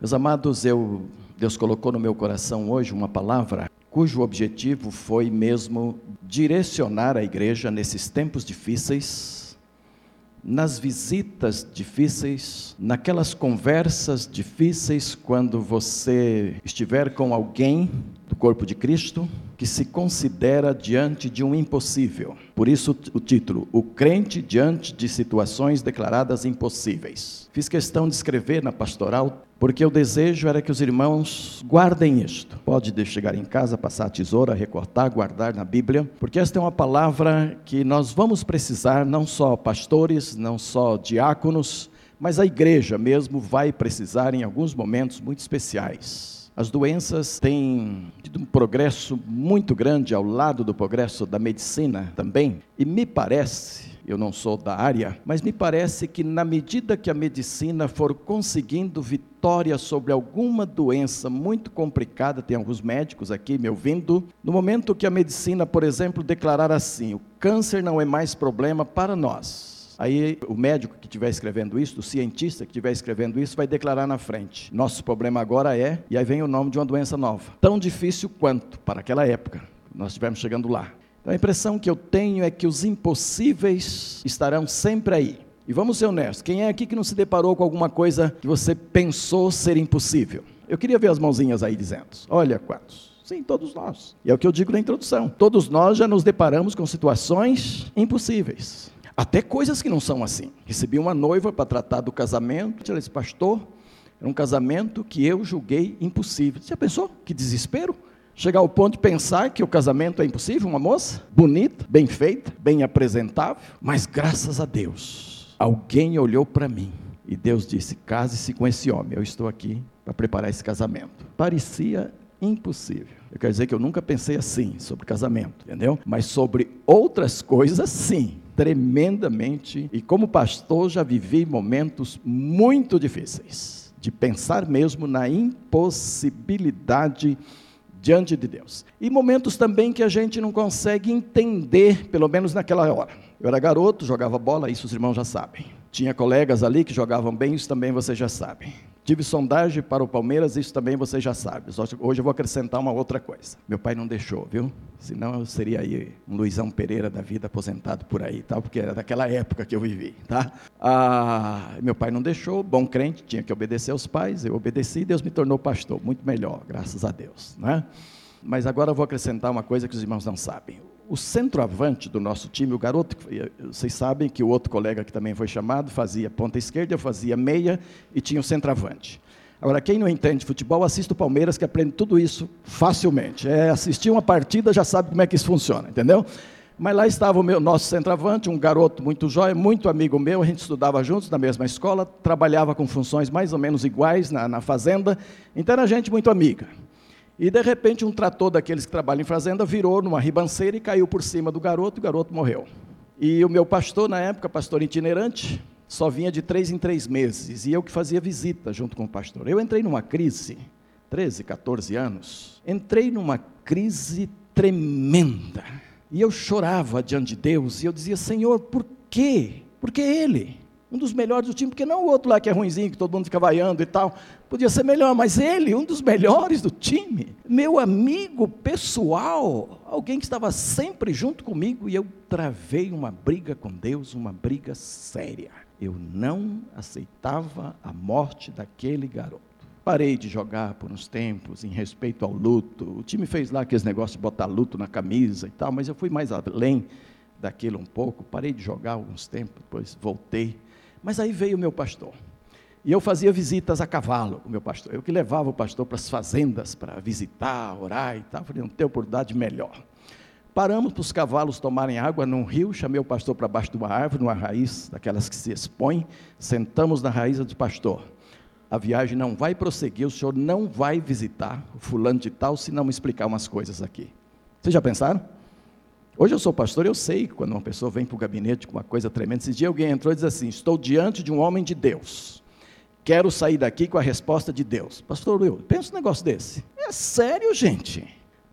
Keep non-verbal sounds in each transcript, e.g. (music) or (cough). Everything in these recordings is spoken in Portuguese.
Meus amados, eu, Deus colocou no meu coração hoje uma palavra cujo objetivo foi mesmo direcionar a igreja nesses tempos difíceis, nas visitas difíceis, naquelas conversas difíceis, quando você estiver com alguém do corpo de Cristo que se considera diante de um impossível. Por isso o título: O crente diante de situações declaradas impossíveis. Fiz questão de escrever na pastoral porque o desejo era que os irmãos guardem isto. Pode chegar em casa, passar a tesoura, recortar, guardar na Bíblia, porque esta é uma palavra que nós vamos precisar, não só pastores, não só diáconos, mas a igreja mesmo vai precisar em alguns momentos muito especiais. As doenças têm tido um progresso muito grande ao lado do progresso da medicina também, e me parece, eu não sou da área, mas me parece que na medida que a medicina for conseguindo vitória sobre alguma doença muito complicada, tem alguns médicos aqui me ouvindo, no momento que a medicina, por exemplo, declarar assim: o câncer não é mais problema para nós Aí o médico que estiver escrevendo isso, o cientista que estiver escrevendo isso, vai declarar na frente: nosso problema agora é, e aí vem o nome de uma doença nova. Tão difícil quanto para aquela época, nós estivermos chegando lá. Então a impressão que eu tenho é que os impossíveis estarão sempre aí. E vamos ser honestos: quem é aqui que não se deparou com alguma coisa que você pensou ser impossível? Eu queria ver as mãozinhas aí dizendo: olha quantos. Sim, todos nós. E é o que eu digo na introdução. Todos nós já nos deparamos com situações impossíveis. Até coisas que não são assim. Recebi uma noiva para tratar do casamento. Ela disse, pastor, era um casamento que eu julguei impossível. Você já pensou? Que desespero. Chegar ao ponto de pensar que o casamento é impossível, uma moça bonita, bem feita, bem apresentável, mas graças a Deus, alguém olhou para mim e Deus disse: case-se com esse homem, eu estou aqui para preparar esse casamento. Parecia impossível. Eu quero dizer que eu nunca pensei assim sobre casamento, entendeu? Mas sobre outras coisas, sim tremendamente e como pastor já vivi momentos muito difíceis de pensar mesmo na impossibilidade diante de Deus. E momentos também que a gente não consegue entender, pelo menos naquela hora. Eu era garoto, jogava bola, isso os irmãos já sabem. Tinha colegas ali que jogavam bem, isso também vocês já sabem. Tive sondagem para o Palmeiras, isso também você já sabe. Hoje eu vou acrescentar uma outra coisa. Meu pai não deixou, viu? Senão eu seria aí um Luizão Pereira da vida aposentado por aí, tal, porque era daquela época que eu vivi, tá? Ah, meu pai não deixou, bom crente, tinha que obedecer aos pais, eu obedeci, Deus me tornou pastor, muito melhor, graças a Deus, né? Mas agora eu vou acrescentar uma coisa que os irmãos não sabem o centroavante do nosso time, o garoto, vocês sabem que o outro colega que também foi chamado fazia ponta esquerda, eu fazia meia e tinha o centroavante. Agora, quem não entende futebol, assista o Palmeiras, que aprende tudo isso facilmente. É assistir uma partida, já sabe como é que isso funciona, entendeu? Mas lá estava o meu, nosso centroavante, um garoto muito jóia, muito amigo meu, a gente estudava juntos na mesma escola, trabalhava com funções mais ou menos iguais na, na fazenda, então era gente muito amiga. E de repente um trator daqueles que trabalham em fazenda virou numa ribanceira e caiu por cima do garoto, e o garoto morreu. E o meu pastor, na época, pastor itinerante, só vinha de três em três meses, e eu que fazia visita junto com o pastor. Eu entrei numa crise, 13, 14 anos, entrei numa crise tremenda. E eu chorava diante de Deus, e eu dizia, Senhor, por quê? Porque Ele um dos melhores do time, porque não o outro lá que é ruimzinho, que todo mundo fica vaiando e tal. Podia ser melhor, mas ele, um dos melhores do time, meu amigo pessoal, alguém que estava sempre junto comigo, e eu travei uma briga com Deus, uma briga séria. Eu não aceitava a morte daquele garoto. Parei de jogar por uns tempos, em respeito ao luto. O time fez lá aqueles negócios de botar luto na camisa e tal, mas eu fui mais além daquilo um pouco. Parei de jogar alguns tempos, depois voltei mas aí veio o meu pastor. E eu fazia visitas a cavalo com o meu pastor. Eu que levava o pastor para as fazendas para visitar, orar e tal. Falei, não tem oportunidade melhor. Paramos para os cavalos tomarem água num rio, chamei o pastor para baixo de uma árvore, numa raiz, daquelas que se expõem, sentamos na raiz do pastor. A viagem não vai prosseguir, o senhor não vai visitar o fulano de tal se não me explicar umas coisas aqui. Vocês já pensaram? Hoje eu sou pastor, eu sei quando uma pessoa vem para o gabinete com uma coisa tremenda. Esse dia alguém entrou e disse assim: Estou diante de um homem de Deus. Quero sair daqui com a resposta de Deus. Pastor Will, pensa um negócio desse. É sério, gente.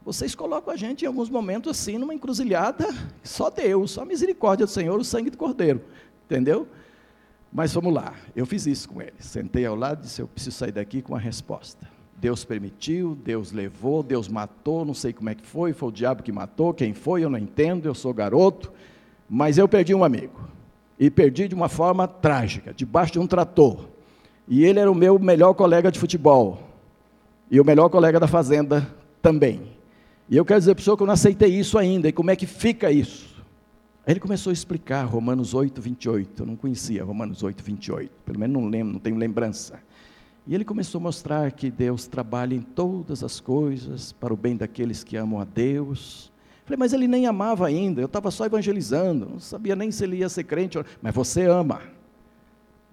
Vocês colocam a gente em alguns momentos assim, numa encruzilhada, só Deus, só a misericórdia do Senhor, o sangue do Cordeiro. Entendeu? Mas vamos lá, eu fiz isso com ele. Sentei ao lado e disse: Eu preciso sair daqui com uma resposta. Deus permitiu, Deus levou, Deus matou, não sei como é que foi, foi o diabo que matou, quem foi, eu não entendo, eu sou garoto, mas eu perdi um amigo. E perdi de uma forma trágica, debaixo de um trator. E ele era o meu melhor colega de futebol. E o melhor colega da fazenda também. E eu quero dizer para o senhor que eu não aceitei isso ainda. E como é que fica isso? Ele começou a explicar Romanos 8, 28. Eu não conhecia Romanos 8, 28. Pelo menos não lembro, não tenho lembrança. E ele começou a mostrar que Deus trabalha em todas as coisas para o bem daqueles que amam a Deus. Falei, mas ele nem amava ainda, eu estava só evangelizando, não sabia nem se ele ia ser crente. Mas você ama.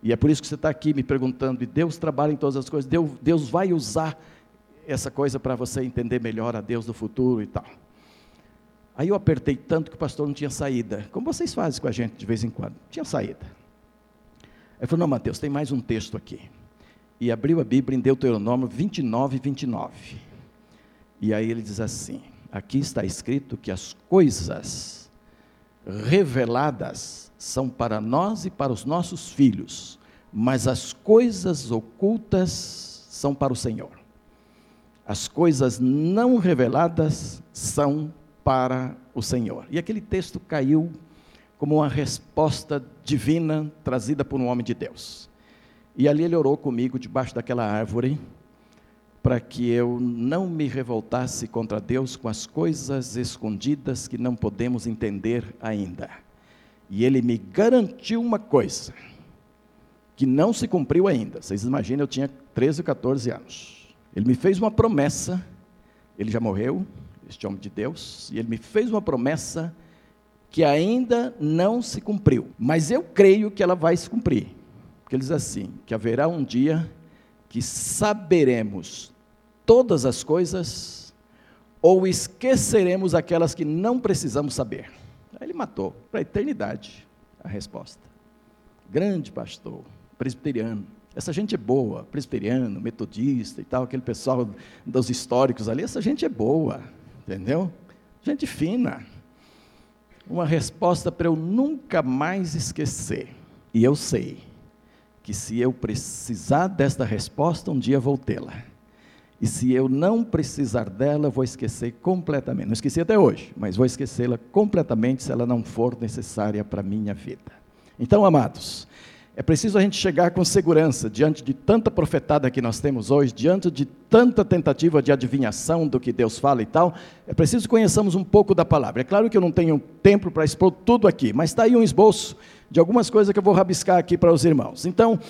E é por isso que você está aqui me perguntando, e Deus trabalha em todas as coisas, Deus, Deus vai usar essa coisa para você entender melhor a Deus do futuro e tal. Aí eu apertei tanto que o pastor não tinha saída. Como vocês fazem com a gente de vez em quando? Não tinha saída. Ele falou: Não, Mateus, tem mais um texto aqui. E abriu a Bíblia em Deuteronômio 29, 29. E aí ele diz assim: Aqui está escrito que as coisas reveladas são para nós e para os nossos filhos, mas as coisas ocultas são para o Senhor. As coisas não reveladas são para o Senhor. E aquele texto caiu como uma resposta divina trazida por um homem de Deus. E ali ele orou comigo debaixo daquela árvore, para que eu não me revoltasse contra Deus com as coisas escondidas que não podemos entender ainda. E ele me garantiu uma coisa, que não se cumpriu ainda. Vocês imaginam, eu tinha 13, 14 anos. Ele me fez uma promessa, ele já morreu, este homem de Deus, e ele me fez uma promessa que ainda não se cumpriu, mas eu creio que ela vai se cumprir. Porque ele diz assim: que haverá um dia que saberemos todas as coisas, ou esqueceremos aquelas que não precisamos saber. Aí ele matou para a eternidade a resposta. Grande pastor, presbiteriano. Essa gente é boa, presbiteriano, metodista e tal, aquele pessoal dos históricos ali, essa gente é boa. Entendeu? Gente fina. Uma resposta para eu nunca mais esquecer. E eu sei que se eu precisar desta resposta, um dia vou tê-la. E se eu não precisar dela, vou esquecer completamente. Não esqueci até hoje, mas vou esquecê-la completamente se ela não for necessária para a minha vida. Então, amados, é preciso a gente chegar com segurança diante de tanta profetada que nós temos hoje, diante de tanta tentativa de adivinhação do que Deus fala e tal. É preciso que conheçamos um pouco da palavra. É claro que eu não tenho tempo para expor tudo aqui, mas está aí um esboço de algumas coisas que eu vou rabiscar aqui para os irmãos. Então,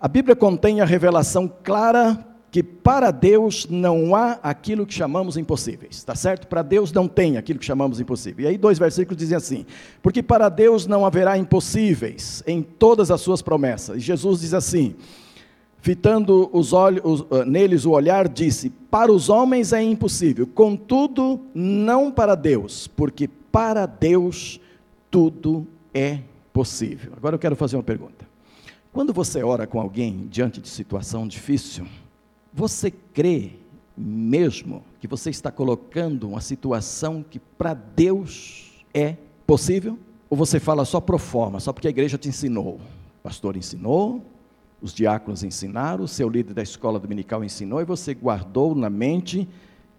a Bíblia contém a revelação clara que para Deus não há aquilo que chamamos impossíveis, está certo? Para Deus não tem aquilo que chamamos impossível. E aí dois versículos dizem assim: porque para Deus não haverá impossíveis em todas as suas promessas. E Jesus diz assim, fitando os olhos, ah, neles o olhar, disse: para os homens é impossível, contudo não para Deus, porque para Deus tudo é possível. Agora eu quero fazer uma pergunta. Quando você ora com alguém diante de situação difícil, você crê mesmo que você está colocando uma situação que para Deus é possível? Ou você fala só pro forma, só porque a igreja te ensinou? O pastor ensinou, os diáconos ensinaram, o seu líder da escola dominical ensinou e você guardou na mente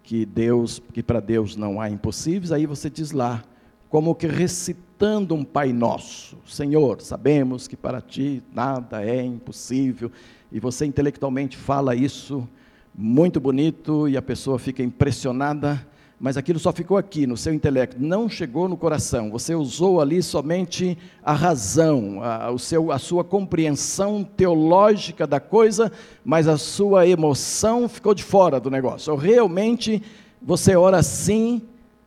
que Deus, que para Deus não há impossíveis, aí você diz lá, como que recitando um Pai Nosso: Senhor, sabemos que para ti nada é impossível, e você intelectualmente fala isso muito bonito e a pessoa fica impressionada, mas aquilo só ficou aqui no seu intelecto, não chegou no coração. Você usou ali somente a razão, a, o seu, a sua compreensão teológica da coisa, mas a sua emoção ficou de fora do negócio. Realmente você ora assim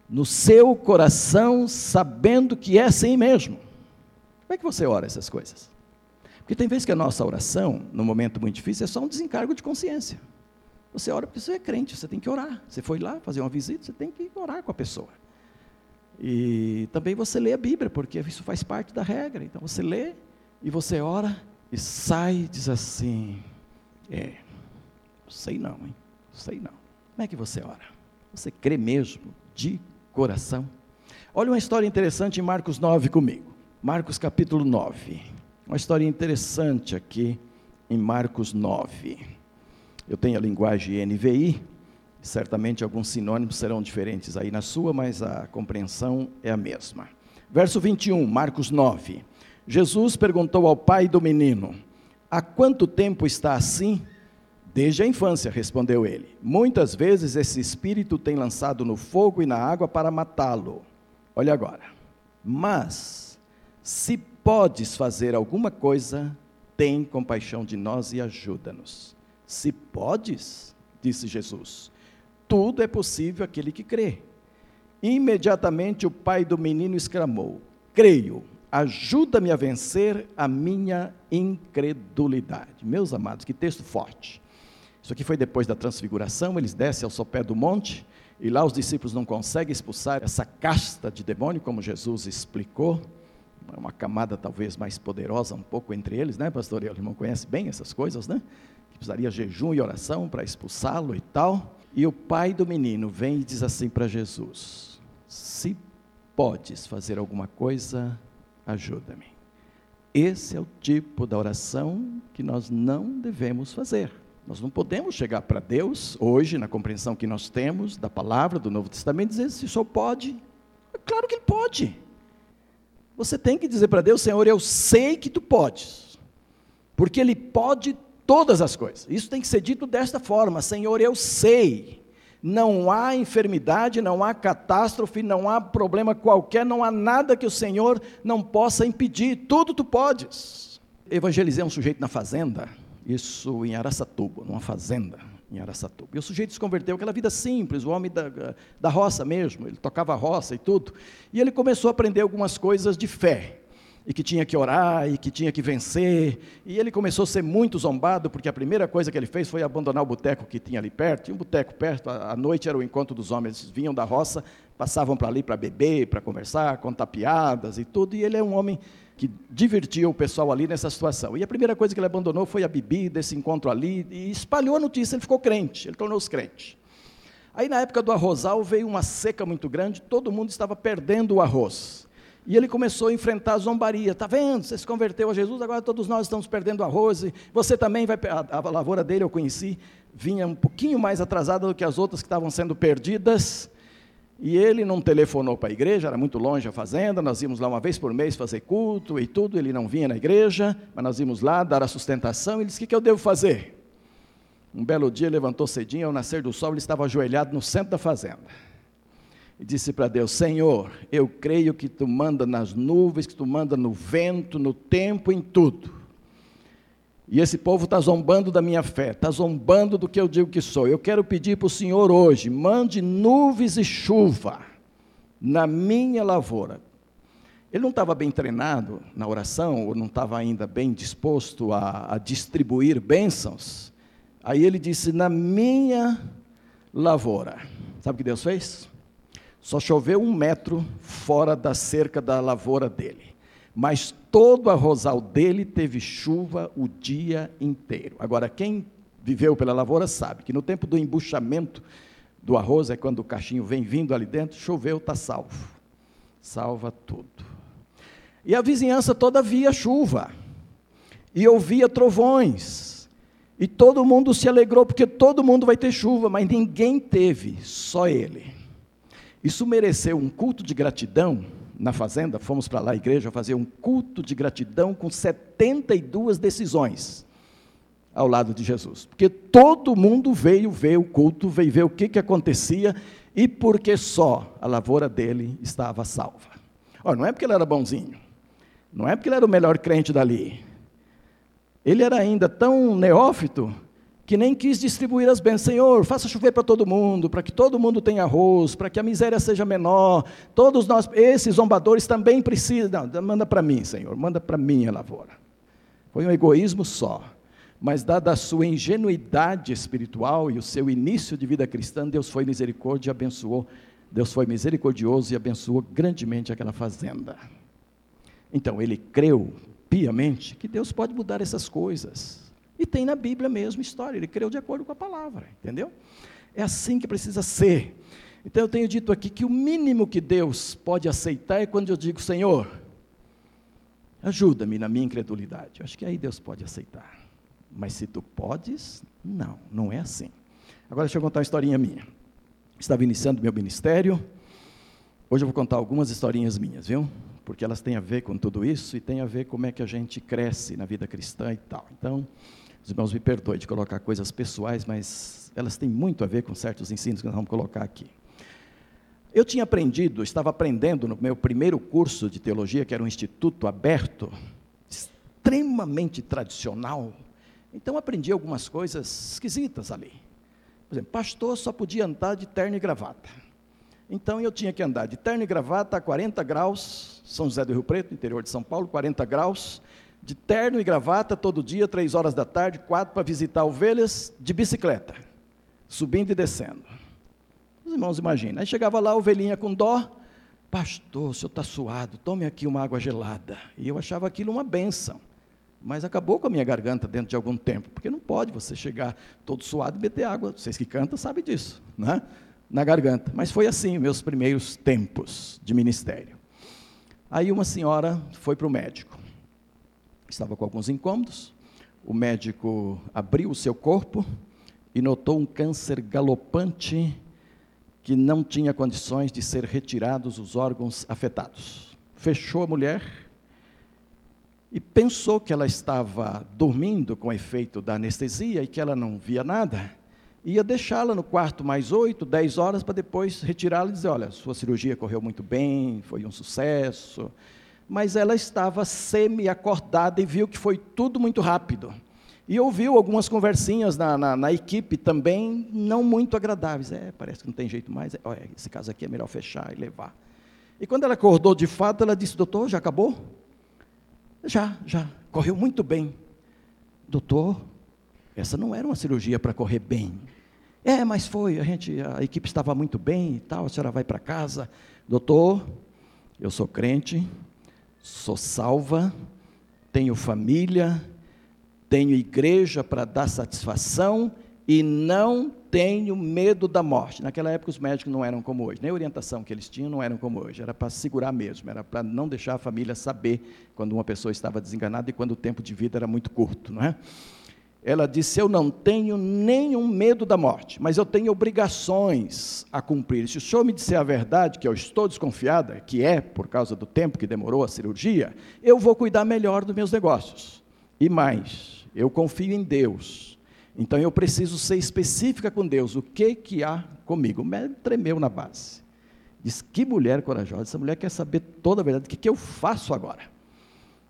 no seu coração, sabendo que é assim mesmo. Como é que você ora essas coisas? Porque tem vezes que a nossa oração, num momento muito difícil, é só um desencargo de consciência. Você ora porque você é crente, você tem que orar. Você foi lá fazer uma visita, você tem que orar com a pessoa. E também você lê a Bíblia, porque isso faz parte da regra. Então você lê e você ora e sai e diz assim: É, sei não, hein? Sei não. Como é que você ora? Você crê mesmo de coração? Olha uma história interessante em Marcos 9 comigo. Marcos capítulo 9. Uma história interessante aqui em Marcos 9. Eu tenho a linguagem NVI, certamente alguns sinônimos serão diferentes aí na sua, mas a compreensão é a mesma. Verso 21, Marcos 9. Jesus perguntou ao pai do menino: Há quanto tempo está assim? Desde a infância, respondeu ele. Muitas vezes esse espírito tem lançado no fogo e na água para matá-lo. Olha agora. Mas, se podes fazer alguma coisa, tem compaixão de nós e ajuda-nos. Se podes, disse Jesus, tudo é possível aquele que crê. Imediatamente o pai do menino exclamou: Creio, ajuda-me a vencer a minha incredulidade. Meus amados, que texto forte. Isso aqui foi depois da transfiguração, eles descem ao sopé do monte, e lá os discípulos não conseguem expulsar essa casta de demônio, como Jesus explicou uma camada talvez mais poderosa um pouco entre eles, né, pastor? O irmão conhece bem essas coisas, né? Que precisaria jejum e oração para expulsá-lo e tal. E o pai do menino vem e diz assim para Jesus: Se podes fazer alguma coisa, ajuda-me. Esse é o tipo da oração que nós não devemos fazer. Nós não podemos chegar para Deus hoje, na compreensão que nós temos da palavra do Novo Testamento, dizer se Senhor pode. É claro que Ele pode. Você tem que dizer para Deus, Senhor, eu sei que tu podes, porque Ele pode todas as coisas. Isso tem que ser dito desta forma: Senhor, eu sei. Não há enfermidade, não há catástrofe, não há problema qualquer, não há nada que o Senhor não possa impedir, tudo tu podes. Evangelizei um sujeito na fazenda, isso em Araçatuba, numa fazenda em Araçatuba. E o sujeito se converteu, aquela vida simples, o homem da, da roça mesmo, ele tocava roça e tudo. E ele começou a aprender algumas coisas de fé, e que tinha que orar, e que tinha que vencer. E ele começou a ser muito zombado, porque a primeira coisa que ele fez foi abandonar o boteco que tinha ali perto. Tinha um boteco perto, à noite era o encontro dos homens, eles vinham da roça, passavam para ali para beber, para conversar, contar piadas e tudo. E ele é um homem que divertia o pessoal ali nessa situação. E a primeira coisa que ele abandonou foi a bebida, esse encontro ali, e espalhou a notícia, ele ficou crente, ele tornou-se crente. Aí na época do arrozal veio uma seca muito grande, todo mundo estava perdendo o arroz. E ele começou a enfrentar a zombaria. Está vendo? Você se converteu a Jesus, agora todos nós estamos perdendo arroz. E você também vai. A, a lavoura dele eu conheci, vinha um pouquinho mais atrasada do que as outras que estavam sendo perdidas. E ele não telefonou para a igreja, era muito longe a fazenda, nós íamos lá uma vez por mês fazer culto e tudo, ele não vinha na igreja, mas nós íamos lá dar a sustentação, ele disse, o que, que eu devo fazer? Um belo dia levantou cedinho, ao nascer do sol, ele estava ajoelhado no centro da fazenda. E disse para Deus, Senhor, eu creio que Tu manda nas nuvens, que Tu manda no vento, no tempo, em tudo. E esse povo está zombando da minha fé, está zombando do que eu digo que sou. Eu quero pedir para o Senhor hoje: mande nuvens e chuva na minha lavoura. Ele não estava bem treinado na oração, ou não estava ainda bem disposto a, a distribuir bênçãos. Aí ele disse: na minha lavoura. Sabe o que Deus fez? Só choveu um metro fora da cerca da lavoura dele mas todo arrozal dele teve chuva o dia inteiro. Agora, quem viveu pela lavoura sabe que no tempo do embuchamento do arroz, é quando o cachinho vem vindo ali dentro, choveu, está salvo. Salva tudo. E a vizinhança toda via chuva, e ouvia trovões, e todo mundo se alegrou, porque todo mundo vai ter chuva, mas ninguém teve, só ele. Isso mereceu um culto de gratidão na fazenda, fomos para lá, a igreja, fazer um culto de gratidão com 72 decisões ao lado de Jesus. Porque todo mundo veio ver o culto, veio ver o que, que acontecia e porque só a lavoura dele estava salva. Olha, não é porque ele era bonzinho, não é porque ele era o melhor crente dali. Ele era ainda tão neófito que nem quis distribuir as bênçãos. Senhor, faça chover para todo mundo, para que todo mundo tenha arroz, para que a miséria seja menor. Todos nós, esses zombadores também precisam. Não, manda para mim, Senhor, manda para mim a lavoura. Foi um egoísmo só. Mas, dada a sua ingenuidade espiritual e o seu início de vida cristã, Deus foi misericórdia e abençoou. Deus foi misericordioso e abençoou grandemente aquela fazenda. Então, ele creu piamente que Deus pode mudar essas coisas. E tem na Bíblia mesmo história, ele creu de acordo com a palavra, entendeu? É assim que precisa ser. Então eu tenho dito aqui que o mínimo que Deus pode aceitar é quando eu digo, Senhor, Ajuda-me na minha incredulidade. Eu acho que aí Deus pode aceitar. Mas se tu podes, não, não é assim. Agora deixa eu contar uma historinha minha. Estava iniciando meu ministério. Hoje eu vou contar algumas historinhas minhas, viu? Porque elas têm a ver com tudo isso e têm a ver como é que a gente cresce na vida cristã e tal. Então, os irmãos me perdoem de colocar coisas pessoais, mas elas têm muito a ver com certos ensinos que nós vamos colocar aqui. Eu tinha aprendido, estava aprendendo no meu primeiro curso de teologia, que era um instituto aberto, extremamente tradicional. Então aprendi algumas coisas esquisitas ali. Por exemplo, pastor só podia andar de terno e gravata. Então eu tinha que andar de terno e gravata a 40 graus, São José do Rio Preto, interior de São Paulo, 40 graus, de terno e gravata todo dia, três horas da tarde, quatro para visitar ovelhas, de bicicleta, subindo e descendo. Os irmãos imaginam. Aí chegava lá, a ovelhinha com dó, pastor, o senhor está suado, tome aqui uma água gelada. E eu achava aquilo uma benção. Mas acabou com a minha garganta dentro de algum tempo, porque não pode você chegar todo suado e meter água. Vocês que cantam sabem disso, né? na garganta. Mas foi assim, meus primeiros tempos de ministério. Aí uma senhora foi para o médico. Estava com alguns incômodos. O médico abriu o seu corpo e notou um câncer galopante que não tinha condições de ser retirados os órgãos afetados. Fechou a mulher e pensou que ela estava dormindo com efeito da anestesia e que ela não via nada. Ia deixá-la no quarto mais oito, dez horas para depois retirá-la e dizer: Olha, sua cirurgia correu muito bem, foi um sucesso. Mas ela estava semi-acordada e viu que foi tudo muito rápido. E ouviu algumas conversinhas na, na, na, equipe também, não muito agradáveis. É, parece que não tem jeito mais. É, olha, esse caso aqui é melhor fechar e levar. E quando ela acordou de fato, ela disse: Doutor, já acabou? Já, já. Correu muito bem. Doutor, essa não era uma cirurgia para correr bem. É, mas foi. A, gente, a equipe estava muito bem e tal. A senhora vai para casa. Doutor, eu sou crente, sou salva, tenho família tenho igreja para dar satisfação e não tenho medo da morte. Naquela época os médicos não eram como hoje, nem a orientação que eles tinham não eram como hoje, era para segurar mesmo, era para não deixar a família saber quando uma pessoa estava desenganada e quando o tempo de vida era muito curto, não é? Ela disse: Eu não tenho nenhum medo da morte, mas eu tenho obrigações a cumprir. Se o senhor me disser a verdade, que eu estou desconfiada, que é por causa do tempo que demorou a cirurgia, eu vou cuidar melhor dos meus negócios. E mais, eu confio em Deus. Então eu preciso ser específica com Deus. O que que há comigo? O tremeu na base. Diz: Que mulher corajosa. Essa mulher quer saber toda a verdade. O que, que eu faço agora?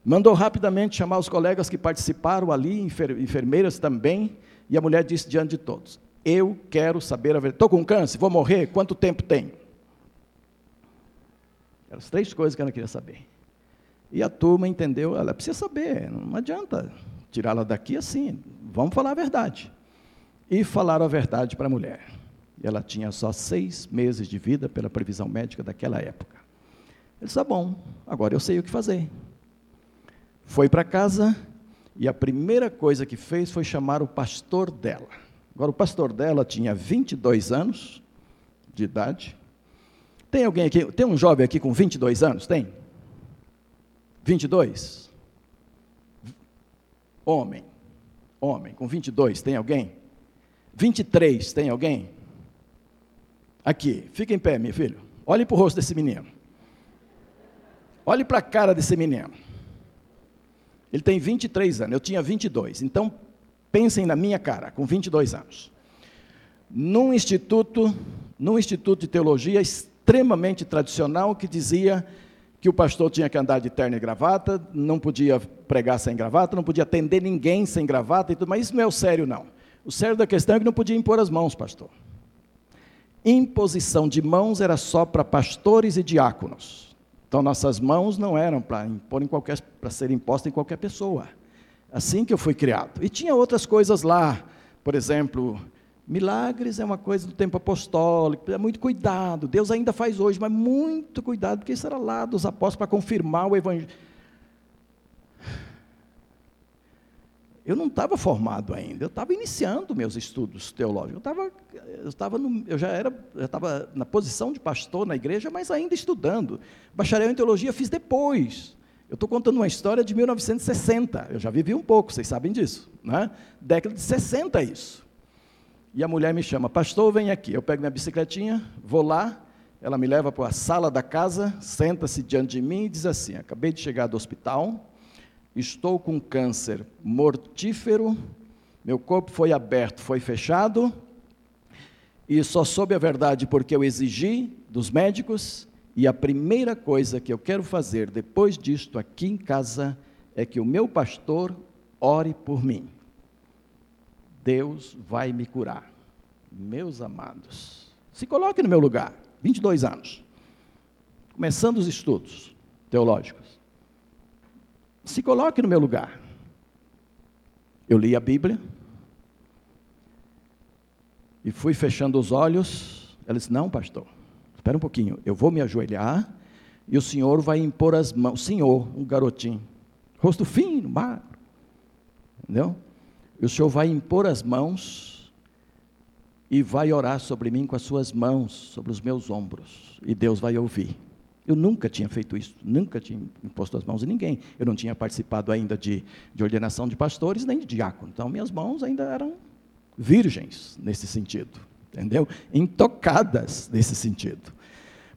Mandou rapidamente chamar os colegas que participaram ali, enfermeiras também. E a mulher disse diante de todos: Eu quero saber a verdade. Estou com câncer, vou morrer. Quanto tempo tem? Eram as três coisas que ela queria saber. E a turma entendeu, ela precisa saber, não adianta tirá-la daqui assim, vamos falar a verdade. E falaram a verdade para a mulher. E ela tinha só seis meses de vida pela previsão médica daquela época. Ele disse: tá bom, agora eu sei o que fazer. Foi para casa e a primeira coisa que fez foi chamar o pastor dela. Agora, o pastor dela tinha 22 anos de idade. Tem alguém aqui, tem um jovem aqui com 22 anos? Tem? 22? Homem. Homem, com 22, tem alguém? 23, tem alguém? Aqui, fica em pé, meu filho. Olhe para o rosto desse menino. Olhe para a cara desse menino. Ele tem 23 anos, eu tinha 22. Então, pensem na minha cara, com 22 anos. Num instituto, num instituto de teologia extremamente tradicional que dizia que o pastor tinha que andar de terno e gravata, não podia pregar sem gravata, não podia atender ninguém sem gravata e tudo, mas isso não é o sério, não. O sério da questão é que não podia impor as mãos, pastor. Imposição de mãos era só para pastores e diáconos. Então nossas mãos não eram para impor em qualquer, para ser impostas em qualquer pessoa. Assim que eu fui criado. E tinha outras coisas lá, por exemplo, Milagres é uma coisa do tempo apostólico, é muito cuidado. Deus ainda faz hoje, mas muito cuidado, porque isso era lá dos apóstolos para confirmar o evangelho. Eu não estava formado ainda, eu estava iniciando meus estudos teológicos. Eu, estava, eu, estava no, eu já era, eu estava na posição de pastor na igreja, mas ainda estudando. Bacharel em teologia fiz depois. Eu estou contando uma história de 1960. Eu já vivi um pouco, vocês sabem disso. Né? Década de 60 isso. E a mulher me chama, pastor, vem aqui. Eu pego minha bicicletinha, vou lá, ela me leva para a sala da casa, senta-se diante de mim e diz assim: Acabei de chegar do hospital, estou com câncer mortífero, meu corpo foi aberto, foi fechado, e só soube a verdade porque eu exigi dos médicos e a primeira coisa que eu quero fazer depois disto aqui em casa é que o meu pastor ore por mim. Deus vai me curar. Meus amados, se coloque no meu lugar, 22 anos, começando os estudos teológicos. Se coloque no meu lugar. Eu li a Bíblia e fui fechando os olhos. Ela disse: Não, pastor, espera um pouquinho, eu vou me ajoelhar e o senhor vai impor as mãos. Senhor, um garotinho, rosto fino, magro, entendeu? E o senhor vai impor as mãos e vai orar sobre mim com as suas mãos, sobre os meus ombros, e Deus vai ouvir. Eu nunca tinha feito isso, nunca tinha imposto as mãos em ninguém. Eu não tinha participado ainda de, de ordenação de pastores nem de diácono. Então, minhas mãos ainda eram virgens nesse sentido, entendeu? Intocadas nesse sentido.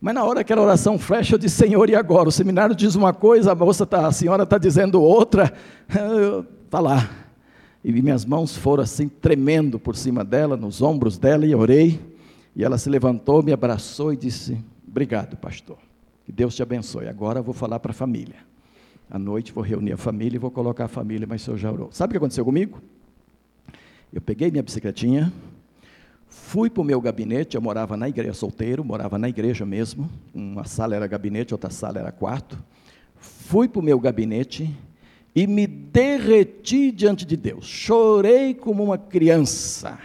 Mas na hora que era oração flash, eu disse, Senhor, e agora? O seminário diz uma coisa, a moça tá, a senhora está dizendo outra. Está lá. E minhas mãos foram assim, tremendo por cima dela, nos ombros dela, e orei. E ela se levantou, me abraçou e disse: Obrigado, pastor. Que Deus te abençoe. Agora eu vou falar para a família. À noite vou reunir a família e vou colocar a família, mas o senhor já orou. Sabe o que aconteceu comigo? Eu peguei minha bicicletinha, Fui para o meu gabinete, eu morava na igreja, solteiro, morava na igreja mesmo. Uma sala era gabinete, outra sala era quarto. Fui para o meu gabinete e me derreti diante de Deus. Chorei como uma criança.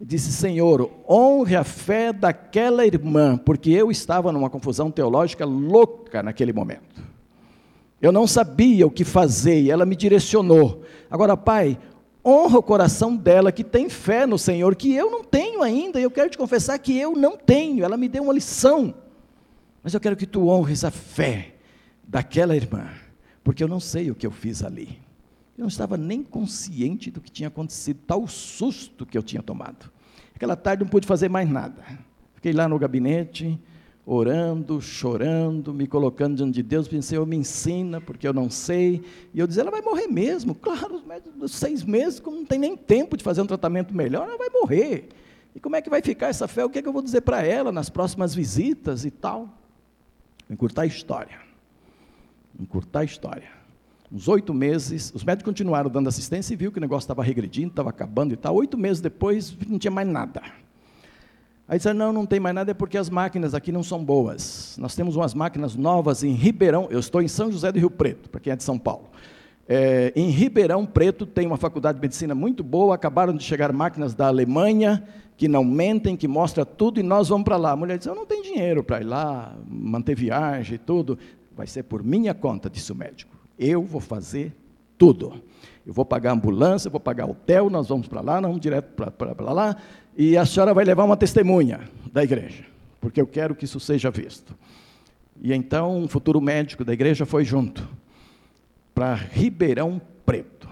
Disse, Senhor, honre a fé daquela irmã, porque eu estava numa confusão teológica louca naquele momento. Eu não sabia o que fazer e ela me direcionou. Agora, Pai, honra o coração dela, que tem fé no Senhor, que eu não tenho ainda, e eu quero te confessar que eu não tenho, ela me deu uma lição, mas eu quero que tu honres a fé daquela irmã, porque eu não sei o que eu fiz ali, eu não estava nem consciente do que tinha acontecido, tal susto que eu tinha tomado, aquela tarde não pude fazer mais nada, fiquei lá no gabinete, orando, chorando, me colocando diante de Deus, pensei, eu me ensina, porque eu não sei. E eu dizia, ela vai morrer mesmo. Claro, os médicos, seis meses, como não tem nem tempo de fazer um tratamento melhor, ela vai morrer. E como é que vai ficar essa fé? O que, é que eu vou dizer para ela nas próximas visitas e tal? Encurtar a história. Encurtar a história. Uns oito meses, os médicos continuaram dando assistência e viu que o negócio estava regredindo, estava acabando e tal. Oito meses depois, não tinha mais nada. Aí disseram, não, não tem mais nada, é porque as máquinas aqui não são boas. Nós temos umas máquinas novas em Ribeirão, eu estou em São José do Rio Preto, para quem é de São Paulo. É, em Ribeirão Preto tem uma faculdade de medicina muito boa, acabaram de chegar máquinas da Alemanha, que não mentem, que mostra tudo, e nós vamos para lá. A mulher disse, eu não tenho dinheiro para ir lá, manter viagem e tudo. Vai ser por minha conta, disse o médico. Eu vou fazer tudo. Eu vou pagar ambulância, vou pagar hotel, nós vamos para lá, nós vamos direto para lá, e a senhora vai levar uma testemunha da igreja, porque eu quero que isso seja visto. E então um futuro médico da igreja foi junto para Ribeirão Preto.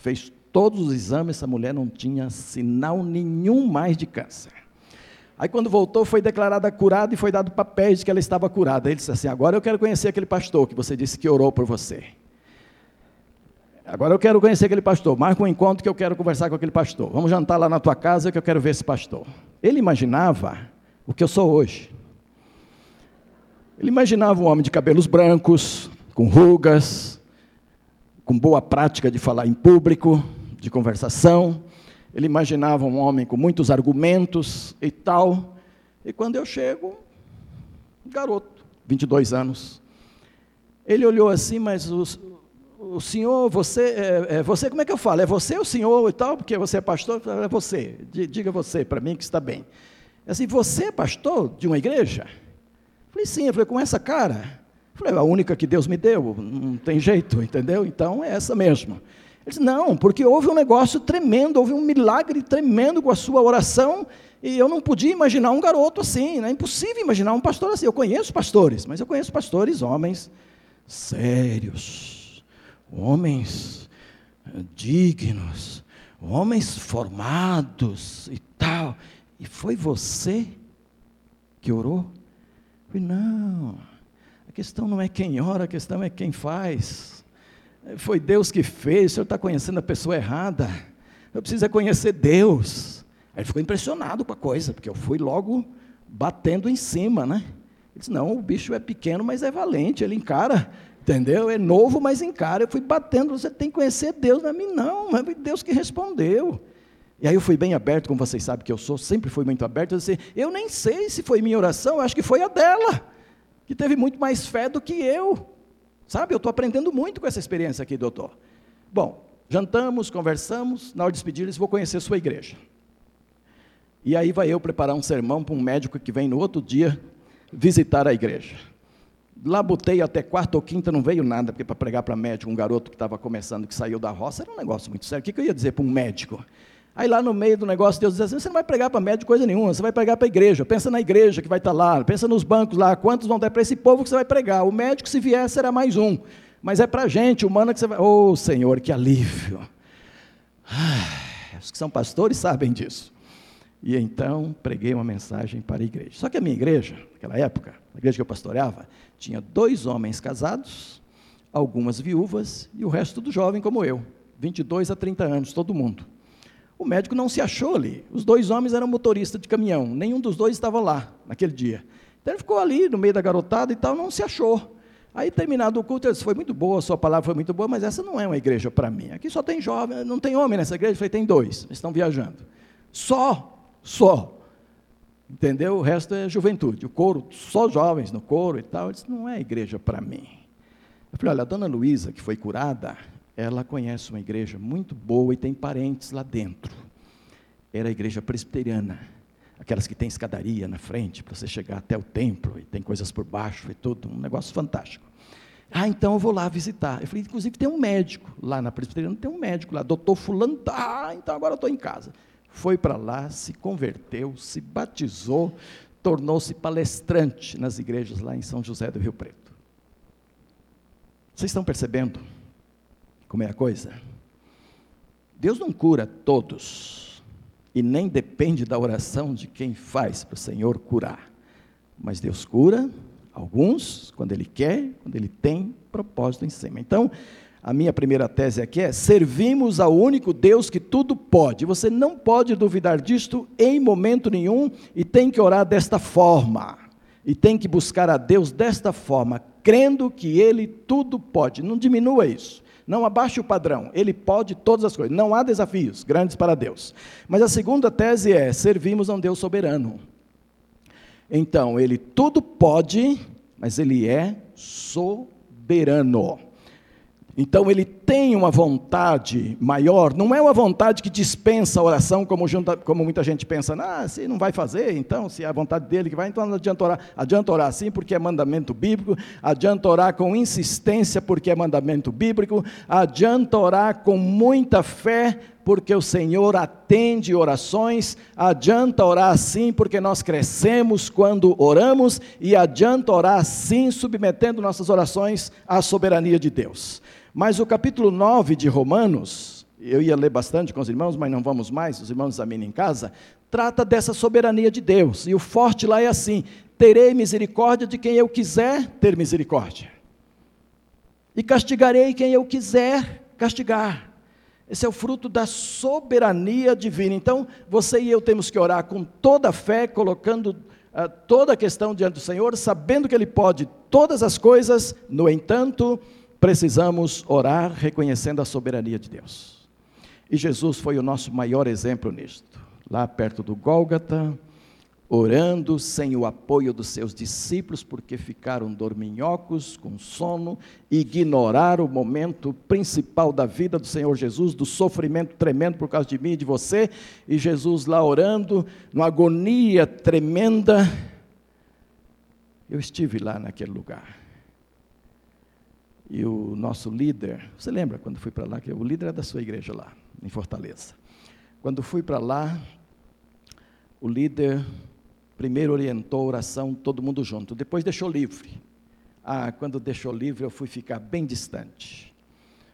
Fez todos os exames, essa mulher não tinha sinal nenhum mais de câncer. Aí quando voltou, foi declarada curada e foi dado papéis de que ela estava curada. Ele disse assim: Agora eu quero conhecer aquele pastor que você disse que orou por você. Agora eu quero conhecer aquele pastor. Marca um encontro que eu quero conversar com aquele pastor. Vamos jantar lá na tua casa que eu quero ver esse pastor. Ele imaginava o que eu sou hoje. Ele imaginava um homem de cabelos brancos, com rugas, com boa prática de falar em público, de conversação. Ele imaginava um homem com muitos argumentos e tal. E quando eu chego, garoto, 22 anos. Ele olhou assim, mas os, o senhor, você, é, é, você, como é que eu falo? É você o senhor e tal, porque você é pastor? É você, diga você para mim que está bem. É assim, você é pastor de uma igreja? Eu falei, sim, eu falei, com essa cara? Eu falei, a única que Deus me deu, não tem jeito, entendeu? Então é essa mesmo. Ele disse, não, porque houve um negócio tremendo, houve um milagre tremendo com a sua oração, e eu não podia imaginar um garoto assim, é impossível imaginar um pastor assim. Eu conheço pastores, mas eu conheço pastores, homens, sérios, homens dignos, homens formados e tal. E foi você que orou? Eu falei, não, a questão não é quem ora, a questão é quem faz. Foi Deus que fez, o senhor está conhecendo a pessoa errada. Eu preciso é conhecer Deus. Aí ele ficou impressionado com a coisa, porque eu fui logo batendo em cima, né? Ele disse, não, o bicho é pequeno, mas é valente, ele encara, entendeu? É novo, mas encara. Eu fui batendo, você tem que conhecer Deus. Não é mim, não, é Deus que respondeu. E aí eu fui bem aberto, como vocês sabem que eu sou, sempre fui muito aberto. Eu disse, eu nem sei se foi minha oração, acho que foi a dela, que teve muito mais fé do que eu. Sabe, eu estou aprendendo muito com essa experiência aqui, doutor. Bom, jantamos, conversamos, na hora de despedir, eles vou conhecer sua igreja. E aí vai eu preparar um sermão para um médico que vem no outro dia visitar a igreja. Lá botei até quarta ou quinta, não veio nada, porque para pregar para médico, um garoto que estava começando, que saiu da roça, era um negócio muito sério. O que, eu ia dizer para um médico? Aí lá no meio do negócio, Deus diz assim: você não vai pregar para médico coisa nenhuma, você vai pregar para a igreja. Pensa na igreja que vai estar tá lá, pensa nos bancos lá, quantos vão ter para esse povo que você vai pregar. O médico, se vier, será mais um. Mas é para a gente, humana, que você vai. Oh, Senhor, que alívio. Os que são pastores sabem disso. E então preguei uma mensagem para a igreja. Só que a minha igreja, naquela época, a igreja que eu pastoreava, tinha dois homens casados, algumas viúvas e o resto tudo jovem como eu, 22 a 30 anos, todo mundo. O médico não se achou ali. Os dois homens eram motoristas de caminhão, nenhum dos dois estava lá naquele dia. Então ele ficou ali no meio da garotada e tal, não se achou. Aí, terminado o culto, ele disse: Foi muito boa, sua palavra foi muito boa, mas essa não é uma igreja para mim. Aqui só tem jovem, não tem homem nessa igreja. Eu falei: Tem dois, estão viajando. Só só. Entendeu? O resto é juventude. O coro, só jovens no coro e tal. Eu disse, não é igreja para mim. Eu falei, olha, a dona Luísa, que foi curada, ela conhece uma igreja muito boa e tem parentes lá dentro. Era a igreja presbiteriana. Aquelas que tem escadaria na frente para você chegar até o templo e tem coisas por baixo e tudo, um negócio fantástico. Ah, então eu vou lá visitar. Eu falei, inclusive tem um médico lá na presbiteriana, tem um médico lá, doutor fulano. Ah, então agora eu estou em casa foi para lá, se converteu, se batizou, tornou-se palestrante nas igrejas lá em São José do Rio Preto. Vocês estão percebendo como é a coisa? Deus não cura todos, e nem depende da oração de quem faz para o Senhor curar. Mas Deus cura alguns quando Ele quer, quando Ele tem propósito em cima. Então, a minha primeira tese aqui é: servimos ao único Deus que tudo pode. Você não pode duvidar disto em momento nenhum e tem que orar desta forma. E tem que buscar a Deus desta forma, crendo que Ele tudo pode. Não diminua isso. Não abaixe o padrão. Ele pode todas as coisas. Não há desafios grandes para Deus. Mas a segunda tese é: servimos a um Deus soberano. Então, Ele tudo pode, mas Ele é soberano. Então ele tem uma vontade maior, não é uma vontade que dispensa a oração, como, como muita gente pensa, ah, se não vai fazer, então, se é a vontade dele que vai, então não adianta orar. Adianta orar sim, porque é mandamento bíblico, adianta orar com insistência, porque é mandamento bíblico, adianta orar com muita fé, porque o Senhor atende orações, adianta orar assim, porque nós crescemos quando oramos, e adianta orar assim, submetendo nossas orações à soberania de Deus. Mas o capítulo 9 de Romanos, eu ia ler bastante com os irmãos, mas não vamos mais, os irmãos examinem em casa, trata dessa soberania de Deus. E o forte lá é assim: terei misericórdia de quem eu quiser ter misericórdia, e castigarei quem eu quiser castigar. Esse é o fruto da soberania divina. Então, você e eu temos que orar com toda a fé, colocando uh, toda a questão diante do Senhor, sabendo que Ele pode todas as coisas, no entanto, precisamos orar reconhecendo a soberania de Deus. E Jesus foi o nosso maior exemplo nisto. Lá perto do Gólgata, orando sem o apoio dos seus discípulos, porque ficaram dorminhocos, com sono, ignoraram o momento principal da vida do Senhor Jesus, do sofrimento tremendo por causa de mim e de você, e Jesus lá orando, numa agonia tremenda. Eu estive lá naquele lugar. E o nosso líder, você lembra quando fui para lá, que o líder é da sua igreja lá, em Fortaleza. Quando fui para lá, o líder primeiro orientou a oração todo mundo junto, depois deixou livre. Ah, quando deixou livre, eu fui ficar bem distante.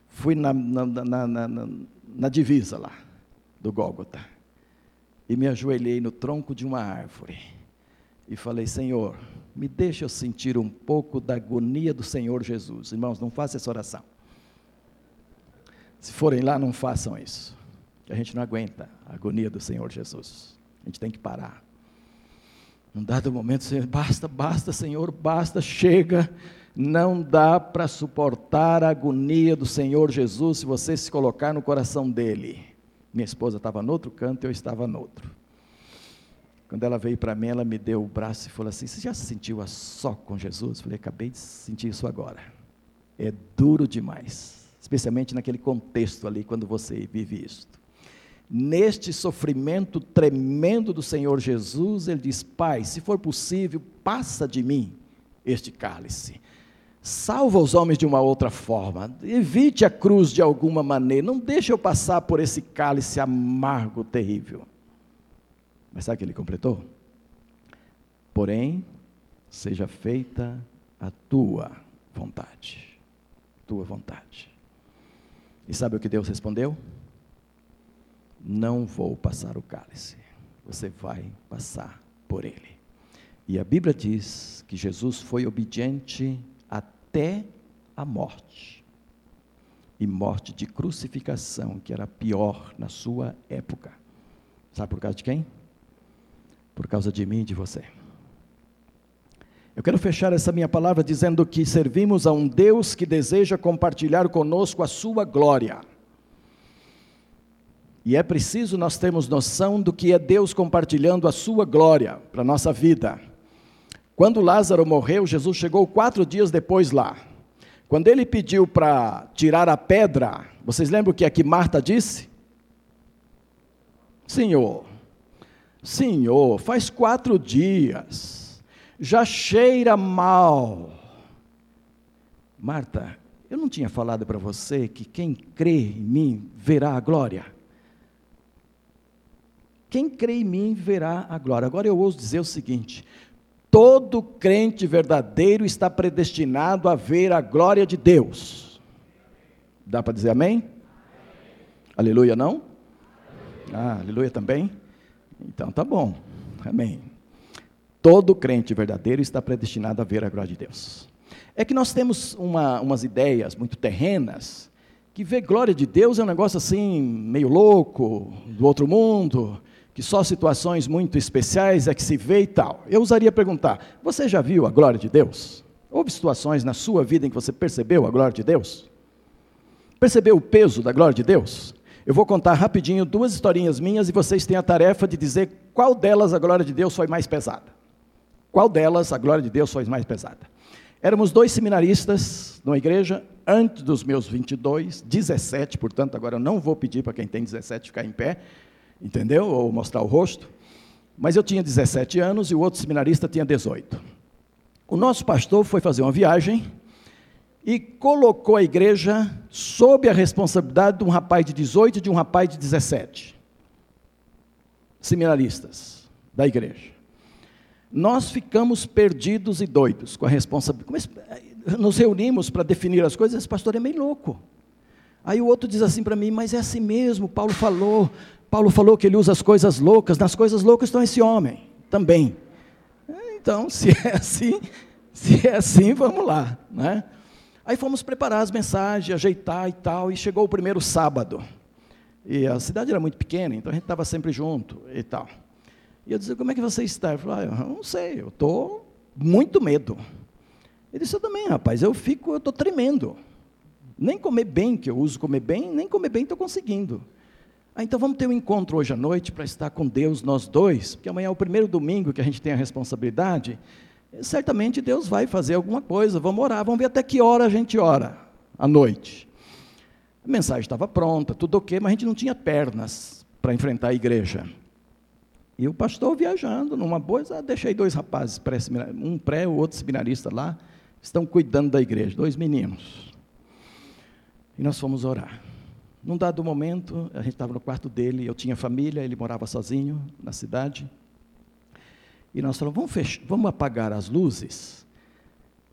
Fui na, na, na, na, na divisa lá, do Gólgota. E me ajoelhei no tronco de uma árvore. E falei, Senhor, me deixa eu sentir um pouco da agonia do Senhor Jesus. Irmãos, não façam essa oração. Se forem lá, não façam isso. A gente não aguenta a agonia do Senhor Jesus. A gente tem que parar. Num dado momento, Senhor, basta, basta, Senhor, basta, chega. Não dá para suportar a agonia do Senhor Jesus se você se colocar no coração dele. Minha esposa estava no outro canto e eu estava no outro. Quando ela veio para mim, ela me deu o braço e falou assim: Você já se sentiu a só com Jesus? Eu falei: Acabei de sentir isso agora. É duro demais, especialmente naquele contexto ali, quando você vive isto. Neste sofrimento tremendo do Senhor Jesus, ele diz: Pai, se for possível, passa de mim este cálice. Salva os homens de uma outra forma. Evite a cruz de alguma maneira. Não deixe eu passar por esse cálice amargo, terrível. Mas sabe o que ele completou? Porém, seja feita a tua vontade. Tua vontade. E sabe o que Deus respondeu? Não vou passar o cálice. Você vai passar por ele. E a Bíblia diz que Jesus foi obediente até a morte. E morte de crucificação, que era pior na sua época. Sabe por causa de quem? Por causa de mim e de você. Eu quero fechar essa minha palavra dizendo que servimos a um Deus que deseja compartilhar conosco a sua glória. E é preciso nós termos noção do que é Deus compartilhando a sua glória para a nossa vida. Quando Lázaro morreu, Jesus chegou quatro dias depois lá. Quando ele pediu para tirar a pedra, vocês lembram o que é que Marta disse? Senhor, Senhor, faz quatro dias, já cheira mal. Marta, eu não tinha falado para você que quem crê em mim verá a glória? Quem crê em mim verá a glória. Agora eu ouso dizer o seguinte: todo crente verdadeiro está predestinado a ver a glória de Deus. Dá para dizer amém? amém? Aleluia, não? Ah, aleluia também? Então tá bom. Amém. Todo crente verdadeiro está predestinado a ver a glória de Deus. É que nós temos uma, umas ideias muito terrenas, que ver glória de Deus é um negócio assim, meio louco, do outro mundo, que só situações muito especiais é que se vê e tal. Eu usaria perguntar: você já viu a glória de Deus? Houve situações na sua vida em que você percebeu a glória de Deus? Percebeu o peso da glória de Deus? Eu vou contar rapidinho duas historinhas minhas e vocês têm a tarefa de dizer qual delas a glória de Deus foi mais pesada. Qual delas a glória de Deus foi mais pesada? Éramos dois seminaristas numa igreja antes dos meus 22, 17, portanto, agora eu não vou pedir para quem tem 17 ficar em pé, entendeu? Ou mostrar o rosto. Mas eu tinha 17 anos e o outro seminarista tinha 18. O nosso pastor foi fazer uma viagem e colocou a igreja sob a responsabilidade de um rapaz de 18 e de um rapaz de 17. Seminaristas da igreja. Nós ficamos perdidos e doidos com a responsabilidade. Nos reunimos para definir as coisas, esse pastor é meio louco. Aí o outro diz assim para mim, mas é assim mesmo, Paulo falou, Paulo falou que ele usa as coisas loucas, nas coisas loucas estão esse homem também. Então, (laughs) se é assim, se é assim, vamos lá, né? Aí fomos preparar as mensagens, ajeitar e tal, e chegou o primeiro sábado. E a cidade era muito pequena, então a gente estava sempre junto e tal. E eu disse, como é que você está? Eu falei, ah, eu não sei, eu estou muito medo. Ele disse, eu também, rapaz, eu fico, eu estou tremendo. Nem comer bem, que eu uso comer bem, nem comer bem estou conseguindo. Ah, então vamos ter um encontro hoje à noite para estar com Deus, nós dois, porque amanhã é o primeiro domingo que a gente tem a responsabilidade certamente Deus vai fazer alguma coisa, vamos orar, vamos ver até que hora a gente ora, à noite. A mensagem estava pronta, tudo ok, mas a gente não tinha pernas para enfrentar a igreja. E o pastor viajando, numa boa, deixei dois rapazes, um pré, o outro seminarista lá, estão cuidando da igreja, dois meninos. E nós fomos orar. Num dado momento, a gente estava no quarto dele, eu tinha família, ele morava sozinho na cidade. E nós falamos, vamos, fechar, vamos apagar as luzes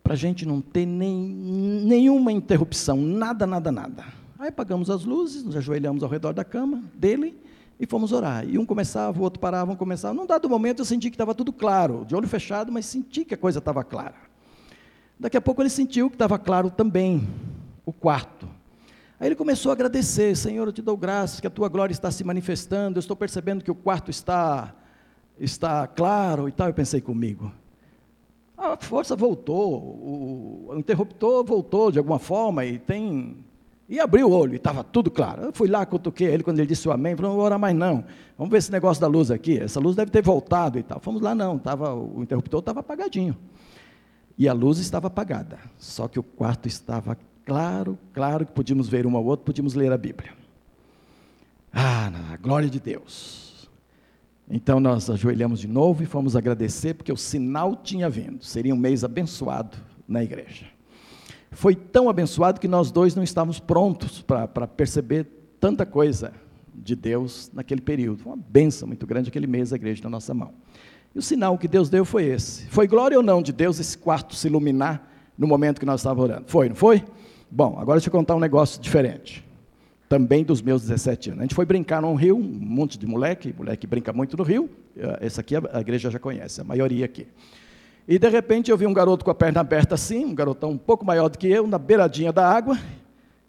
para a gente não ter nem, nenhuma interrupção, nada, nada, nada. Aí apagamos as luzes, nos ajoelhamos ao redor da cama dele e fomos orar. E um começava, o outro parava, um começava. Num dado momento eu senti que estava tudo claro, de olho fechado, mas senti que a coisa estava clara. Daqui a pouco ele sentiu que estava claro também o quarto. Aí ele começou a agradecer, Senhor, eu te dou graças que a tua glória está se manifestando, eu estou percebendo que o quarto está está claro e tal. Eu pensei comigo, a força voltou, o, interruptor voltou de alguma forma e tem. E abriu o olho e estava tudo claro. Eu fui lá, cutuquei ele quando ele disse o amém. Falei, não vou orar mais não. Vamos ver esse negócio da luz aqui. Essa luz deve ter voltado e tal. Fomos lá, não. Tava, o interruptor estava apagadinho. E a luz estava apagada. Só que o quarto estava claro, claro que podíamos ver um ao outro, podíamos ler a Bíblia. Ah, na glória de Deus. Então nós ajoelhamos de novo e fomos agradecer, porque o sinal tinha vindo. Seria um mês abençoado na igreja. Foi tão abençoado que nós dois não estávamos prontos para perceber tanta coisa de Deus naquele período. Foi uma benção muito grande aquele mês a igreja na nossa mão. E o sinal que Deus deu foi esse. Foi glória ou não de Deus esse quarto se iluminar no momento que nós estávamos orando? Foi, não foi? Bom, agora deixa eu contar um negócio diferente também dos meus 17 anos. A gente foi brincar num rio, um monte de moleque, moleque brinca muito no rio, eh, esse aqui a igreja já conhece, a maioria aqui. E de repente eu vi um garoto com a perna aberta assim, um garotão um pouco maior do que eu, na beiradinha da água,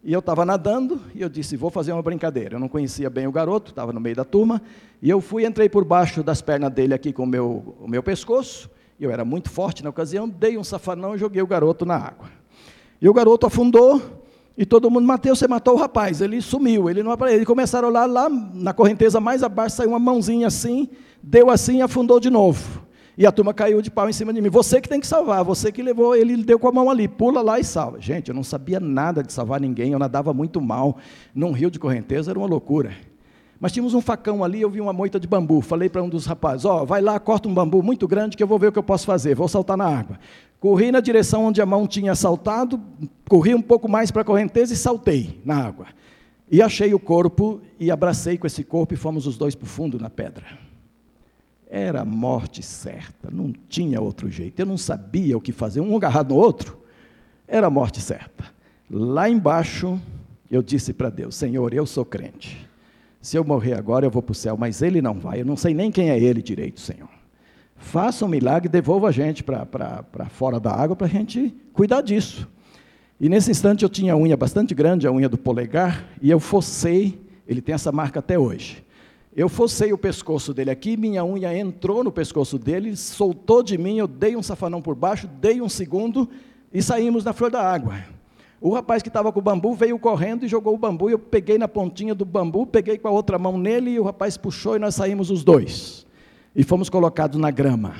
e eu estava nadando, e eu disse, vou fazer uma brincadeira. Eu não conhecia bem o garoto, estava no meio da turma, e eu fui, entrei por baixo das pernas dele aqui com o meu, o meu pescoço, eu era muito forte na ocasião, dei um safanão e joguei o garoto na água. E o garoto afundou, e todo mundo, Mateus, você matou o rapaz. Ele sumiu, ele não apareceu. Eles começaram lá, lá na correnteza mais abaixo, saiu uma mãozinha assim, deu assim e afundou de novo. E a turma caiu de pau em cima de mim. Você que tem que salvar, você que levou, ele deu com a mão ali, pula lá e salva. Gente, eu não sabia nada de salvar ninguém, eu nadava muito mal. Num rio de correnteza era uma loucura. Mas tínhamos um facão ali, eu vi uma moita de bambu. Falei para um dos rapazes: Ó, oh, vai lá, corta um bambu muito grande que eu vou ver o que eu posso fazer. Vou saltar na água. Corri na direção onde a mão tinha saltado, corri um pouco mais para a correnteza e saltei na água. E achei o corpo e abracei com esse corpo e fomos os dois para o fundo na pedra. Era morte certa, não tinha outro jeito. Eu não sabia o que fazer, um agarrado no outro. Era morte certa. Lá embaixo, eu disse para Deus: Senhor, eu sou crente. Se eu morrer agora, eu vou para o céu, mas ele não vai. Eu não sei nem quem é ele direito, Senhor. Faça um milagre e devolva a gente para fora da água para a gente cuidar disso. E nesse instante eu tinha a unha bastante grande, a unha do polegar, e eu focei, ele tem essa marca até hoje. Eu focei o pescoço dele aqui, minha unha entrou no pescoço dele, soltou de mim, eu dei um safanão por baixo, dei um segundo e saímos na flor da água. O rapaz que estava com o bambu veio correndo e jogou o bambu, eu peguei na pontinha do bambu, peguei com a outra mão nele, e o rapaz puxou e nós saímos os dois e fomos colocados na grama.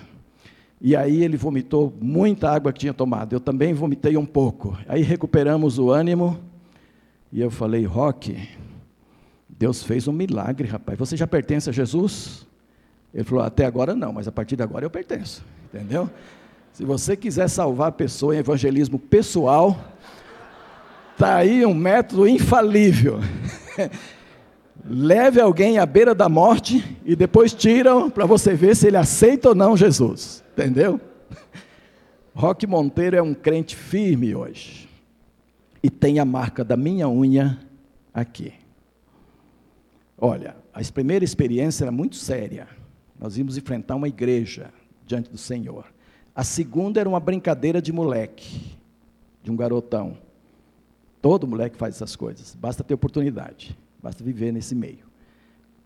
E aí ele vomitou muita água que tinha tomado. Eu também vomitei um pouco. Aí recuperamos o ânimo. E eu falei, Roque, Deus fez um milagre, rapaz. Você já pertence a Jesus? Ele falou, até agora não, mas a partir de agora eu pertenço. Entendeu? Se você quiser salvar a pessoa em evangelismo pessoal, está aí um método infalível. (laughs) Leve alguém à beira da morte e depois tiram para você ver se ele aceita ou não Jesus. Entendeu? (laughs) Roque Monteiro é um crente firme hoje. E tem a marca da minha unha aqui. Olha, a primeira experiência era muito séria. Nós íamos enfrentar uma igreja diante do Senhor. A segunda era uma brincadeira de moleque, de um garotão. Todo moleque faz essas coisas, basta ter oportunidade. Basta viver nesse meio.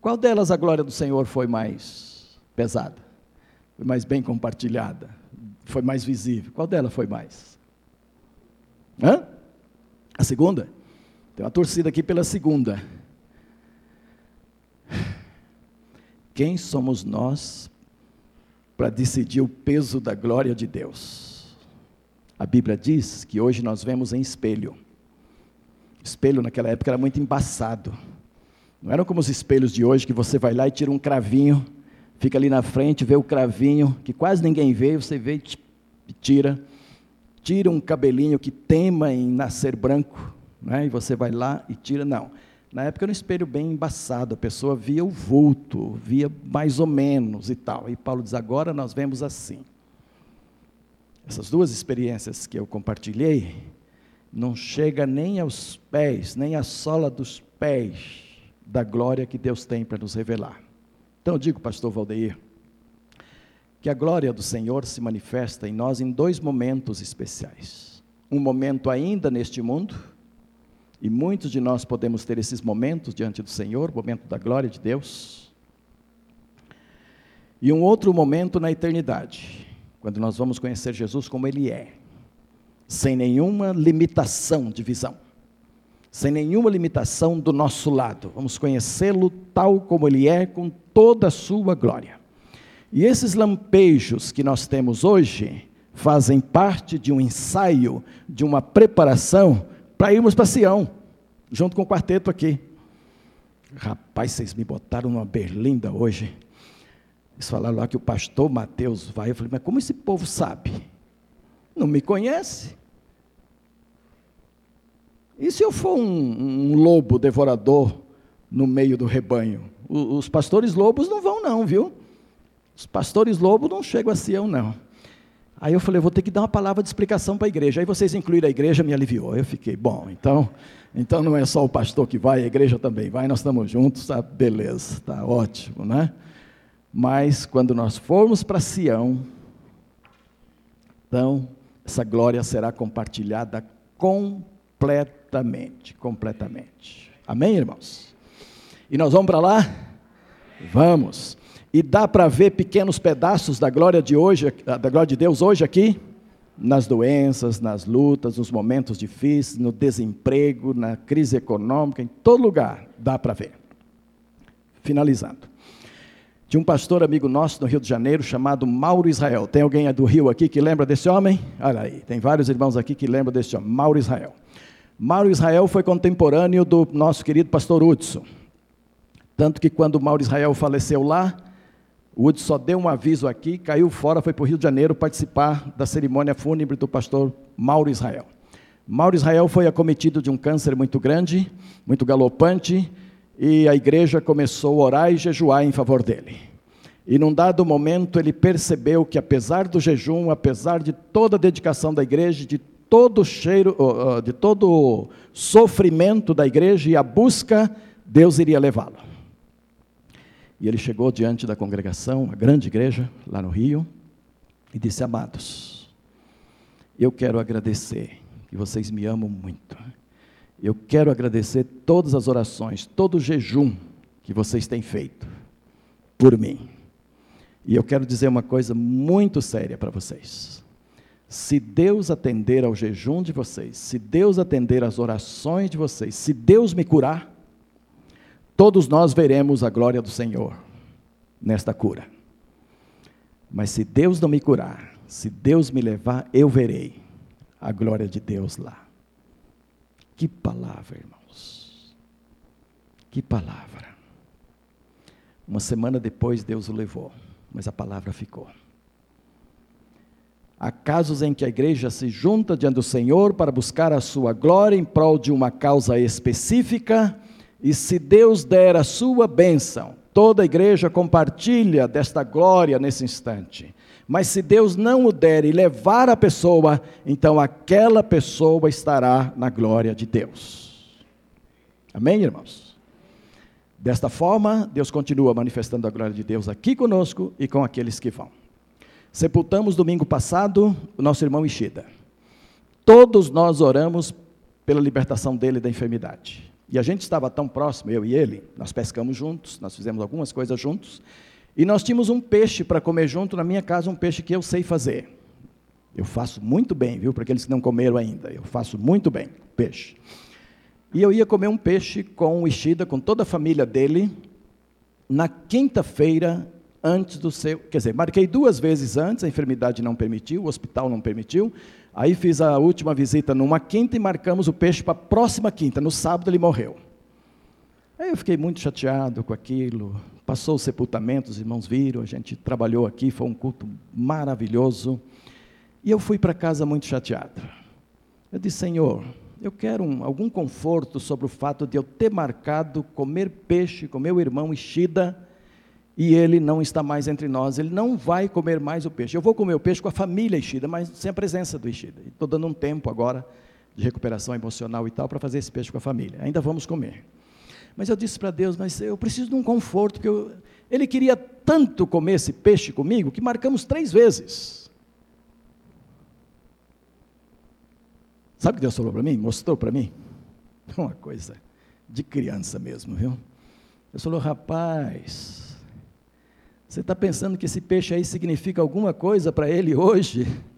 Qual delas a glória do Senhor foi mais pesada? Foi mais bem compartilhada? Foi mais visível? Qual delas foi mais? Hã? A segunda? Tem uma torcida aqui pela segunda. Quem somos nós para decidir o peso da glória de Deus? A Bíblia diz que hoje nós vemos em espelho espelho naquela época era muito embaçado. Não eram como os espelhos de hoje, que você vai lá e tira um cravinho, fica ali na frente, vê o cravinho, que quase ninguém vê, você vê e tira. Tira um cabelinho que tema em nascer branco, né? e você vai lá e tira. Não. Na época era um espelho bem embaçado, a pessoa via o vulto, via mais ou menos e tal. E Paulo diz: agora nós vemos assim. essas duas experiências que eu compartilhei, não chega nem aos pés, nem à sola dos pés da glória que Deus tem para nos revelar. Então eu digo, pastor Valdeir, que a glória do Senhor se manifesta em nós em dois momentos especiais. Um momento ainda neste mundo, e muitos de nós podemos ter esses momentos diante do Senhor, momento da glória de Deus. E um outro momento na eternidade, quando nós vamos conhecer Jesus como Ele é, sem nenhuma limitação de visão, sem nenhuma limitação do nosso lado. Vamos conhecê-lo tal como Ele é, com toda a sua glória. E esses lampejos que nós temos hoje fazem parte de um ensaio, de uma preparação para irmos para Sião, junto com o quarteto aqui. Rapaz, vocês me botaram numa berlinda hoje. Eles falaram lá que o pastor Mateus vai. Eu falei, mas como esse povo sabe? Não me conhece. E se eu for um, um lobo devorador no meio do rebanho? O, os pastores lobos não vão, não, viu? Os pastores lobos não chegam a Sião, não. Aí eu falei, vou ter que dar uma palavra de explicação para a igreja. Aí vocês incluíram a igreja, me aliviou. Eu fiquei, bom, então, então não é só o pastor que vai, a igreja também vai, nós estamos juntos, tá? Beleza, tá ótimo, né? Mas quando nós formos para Sião, então essa glória será compartilhada completamente, completamente. Amém, irmãos? E nós vamos para lá? Vamos. E dá para ver pequenos pedaços da glória de hoje, da glória de Deus hoje aqui, nas doenças, nas lutas, nos momentos difíceis, no desemprego, na crise econômica, em todo lugar dá para ver. Finalizando. Tinha um pastor amigo nosso no Rio de Janeiro chamado Mauro Israel. Tem alguém do Rio aqui que lembra desse homem? Olha aí, tem vários irmãos aqui que lembram desse homem, Mauro Israel. Mauro Israel foi contemporâneo do nosso querido pastor Hudson. Tanto que quando Mauro Israel faleceu lá, o Wood só deu um aviso aqui, caiu fora, foi para o Rio de Janeiro participar da cerimônia fúnebre do pastor Mauro Israel. Mauro Israel foi acometido de um câncer muito grande, muito galopante, e a igreja começou a orar e jejuar em favor dele. E num dado momento ele percebeu que apesar do jejum, apesar de toda a dedicação da igreja, de todo o cheiro, de todo o sofrimento da igreja e a busca, Deus iria levá-lo. E ele chegou diante da congregação, a grande igreja, lá no Rio, e disse: Amados, eu quero agradecer, que vocês me amam muito. Eu quero agradecer todas as orações, todo o jejum que vocês têm feito por mim. E eu quero dizer uma coisa muito séria para vocês. Se Deus atender ao jejum de vocês, se Deus atender às orações de vocês, se Deus me curar, Todos nós veremos a glória do Senhor nesta cura. Mas se Deus não me curar, se Deus me levar, eu verei a glória de Deus lá. Que palavra, irmãos. Que palavra. Uma semana depois Deus o levou, mas a palavra ficou. Há casos em que a igreja se junta diante do Senhor para buscar a sua glória em prol de uma causa específica e se Deus der a sua bênção, toda a igreja compartilha desta glória nesse instante. Mas se Deus não o der e levar a pessoa, então aquela pessoa estará na glória de Deus. Amém, irmãos? Desta forma, Deus continua manifestando a glória de Deus aqui conosco e com aqueles que vão. Sepultamos domingo passado o nosso irmão Ishida. Todos nós oramos pela libertação dele da enfermidade. E a gente estava tão próximo, eu e ele, nós pescamos juntos, nós fizemos algumas coisas juntos, e nós tínhamos um peixe para comer junto na minha casa, um peixe que eu sei fazer. Eu faço muito bem, viu? Para aqueles que não comeram ainda, eu faço muito bem peixe. E eu ia comer um peixe com o Ishida, com toda a família dele, na quinta-feira antes do seu. Quer dizer, marquei duas vezes antes, a enfermidade não permitiu, o hospital não permitiu, Aí fiz a última visita numa quinta e marcamos o peixe para a próxima quinta. No sábado ele morreu. Aí eu fiquei muito chateado com aquilo. Passou o sepultamento, os irmãos viram, a gente trabalhou aqui, foi um culto maravilhoso. E eu fui para casa muito chateado. Eu disse, Senhor, eu quero um, algum conforto sobre o fato de eu ter marcado comer peixe com meu irmão Ishida e ele não está mais entre nós, ele não vai comer mais o peixe. Eu vou comer o peixe com a família Ishida, mas sem a presença do Ishida. Estou dando um tempo agora de recuperação emocional e tal para fazer esse peixe com a família. Ainda vamos comer. Mas eu disse para Deus, mas eu preciso de um conforto, porque eu, ele queria tanto comer esse peixe comigo que marcamos três vezes. Sabe o que Deus falou para mim? Mostrou para mim? (laughs) Uma coisa de criança mesmo, viu? Deus falou, rapaz, você está pensando que esse peixe aí significa alguma coisa para ele hoje? (laughs)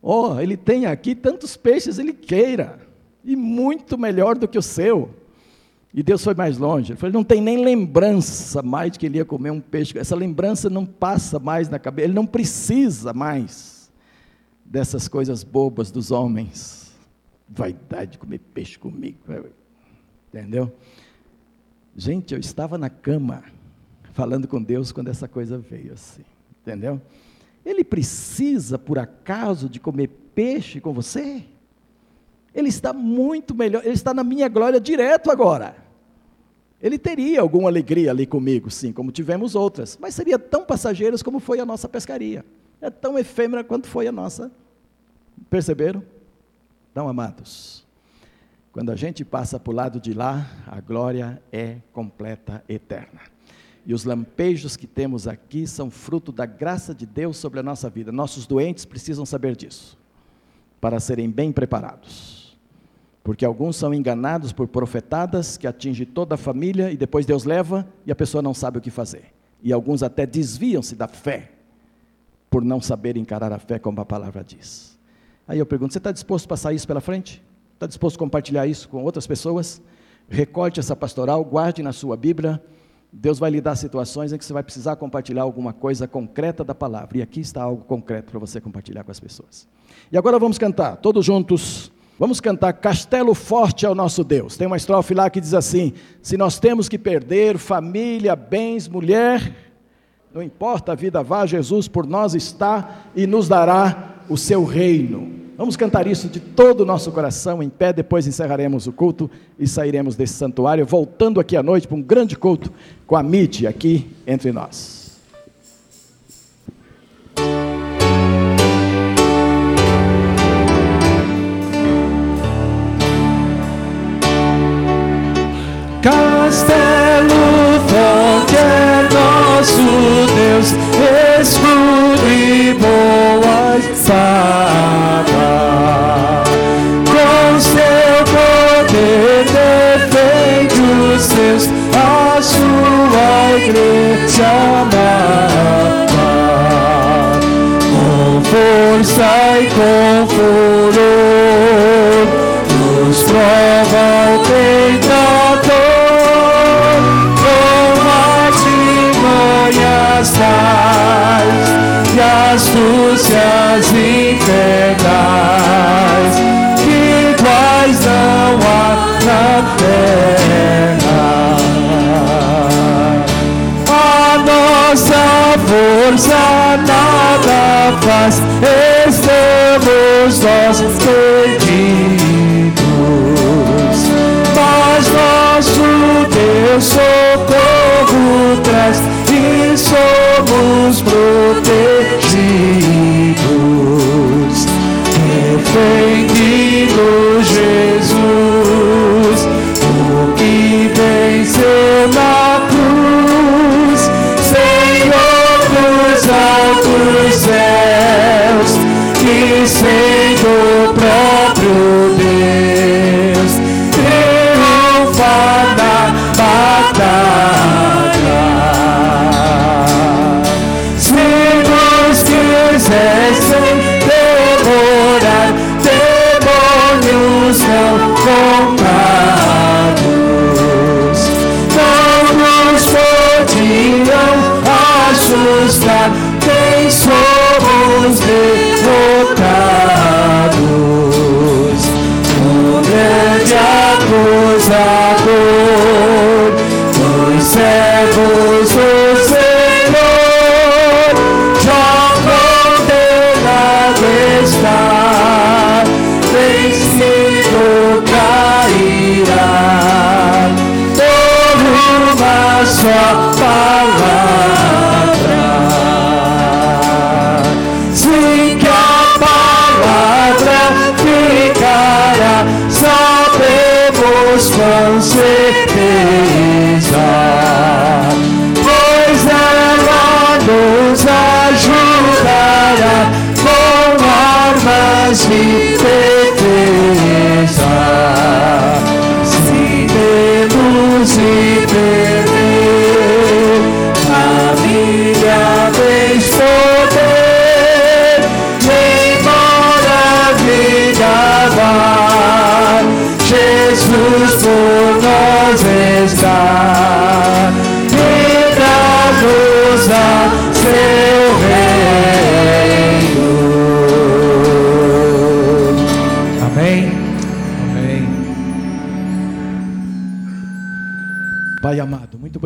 Oh, ele tem aqui tantos peixes ele queira, e muito melhor do que o seu. E Deus foi mais longe. Ele falou: não tem nem lembrança mais de que ele ia comer um peixe. Essa lembrança não passa mais na cabeça. Ele não precisa mais dessas coisas bobas dos homens. Vaidade de comer peixe comigo. Entendeu? Gente, eu estava na cama falando com Deus quando essa coisa veio assim, entendeu? Ele precisa, por acaso, de comer peixe com você? Ele está muito melhor, ele está na minha glória direto agora. Ele teria alguma alegria ali comigo, sim, como tivemos outras, mas seria tão passageiras como foi a nossa pescaria. É tão efêmera quanto foi a nossa. Perceberam? Então, amados, quando a gente passa para o lado de lá, a glória é completa, eterna. E os lampejos que temos aqui são fruto da graça de Deus sobre a nossa vida. Nossos doentes precisam saber disso, para serem bem preparados. Porque alguns são enganados por profetadas que atingem toda a família e depois Deus leva e a pessoa não sabe o que fazer. E alguns até desviam-se da fé, por não saber encarar a fé como a palavra diz. Aí eu pergunto: você está disposto a passar isso pela frente? Está disposto a compartilhar isso com outras pessoas? Recorte essa pastoral, guarde na sua Bíblia Deus vai lhe dar situações em que você vai precisar compartilhar alguma coisa concreta da palavra. E aqui está algo concreto para você compartilhar com as pessoas. E agora vamos cantar, todos juntos. Vamos cantar Castelo Forte ao nosso Deus. Tem uma estrofe lá que diz assim: Se nós temos que perder família, bens, mulher, não importa a vida vá, Jesus por nós está e nos dará o seu reino. Vamos cantar isso de todo o nosso coração, em pé, depois encerraremos o culto e sairemos desse santuário, voltando aqui à noite para um grande culto com a mídia aqui entre nós. Nossa força nada faz, estamos nós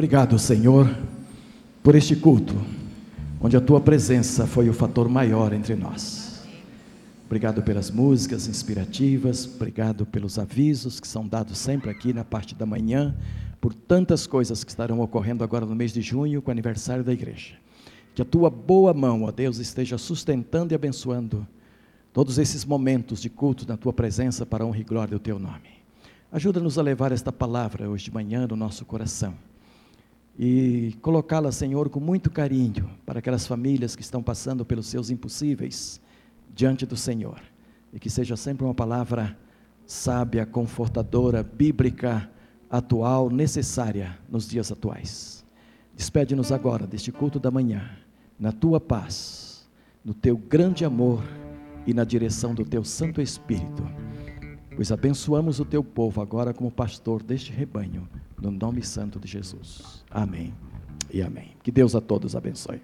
obrigado, Senhor, por este culto, onde a tua presença foi o fator maior entre nós. Obrigado pelas músicas inspirativas, obrigado pelos avisos que são dados sempre aqui na parte da manhã, por tantas coisas que estarão ocorrendo agora no mês de junho, com o aniversário da igreja. Que a tua boa mão, ó Deus, esteja sustentando e abençoando todos esses momentos de culto na tua presença para a honra e glória do teu nome. Ajuda-nos a levar esta palavra hoje de manhã no nosso coração e colocá-la, Senhor, com muito carinho para aquelas famílias que estão passando pelos seus impossíveis diante do Senhor. E que seja sempre uma palavra sábia, confortadora, bíblica, atual, necessária nos dias atuais. Despede-nos agora deste culto da manhã, na tua paz, no teu grande amor e na direção do teu Santo Espírito. Pois abençoamos o teu povo agora como pastor deste rebanho, no nome santo de Jesus. Amém e amém. Que Deus a todos abençoe.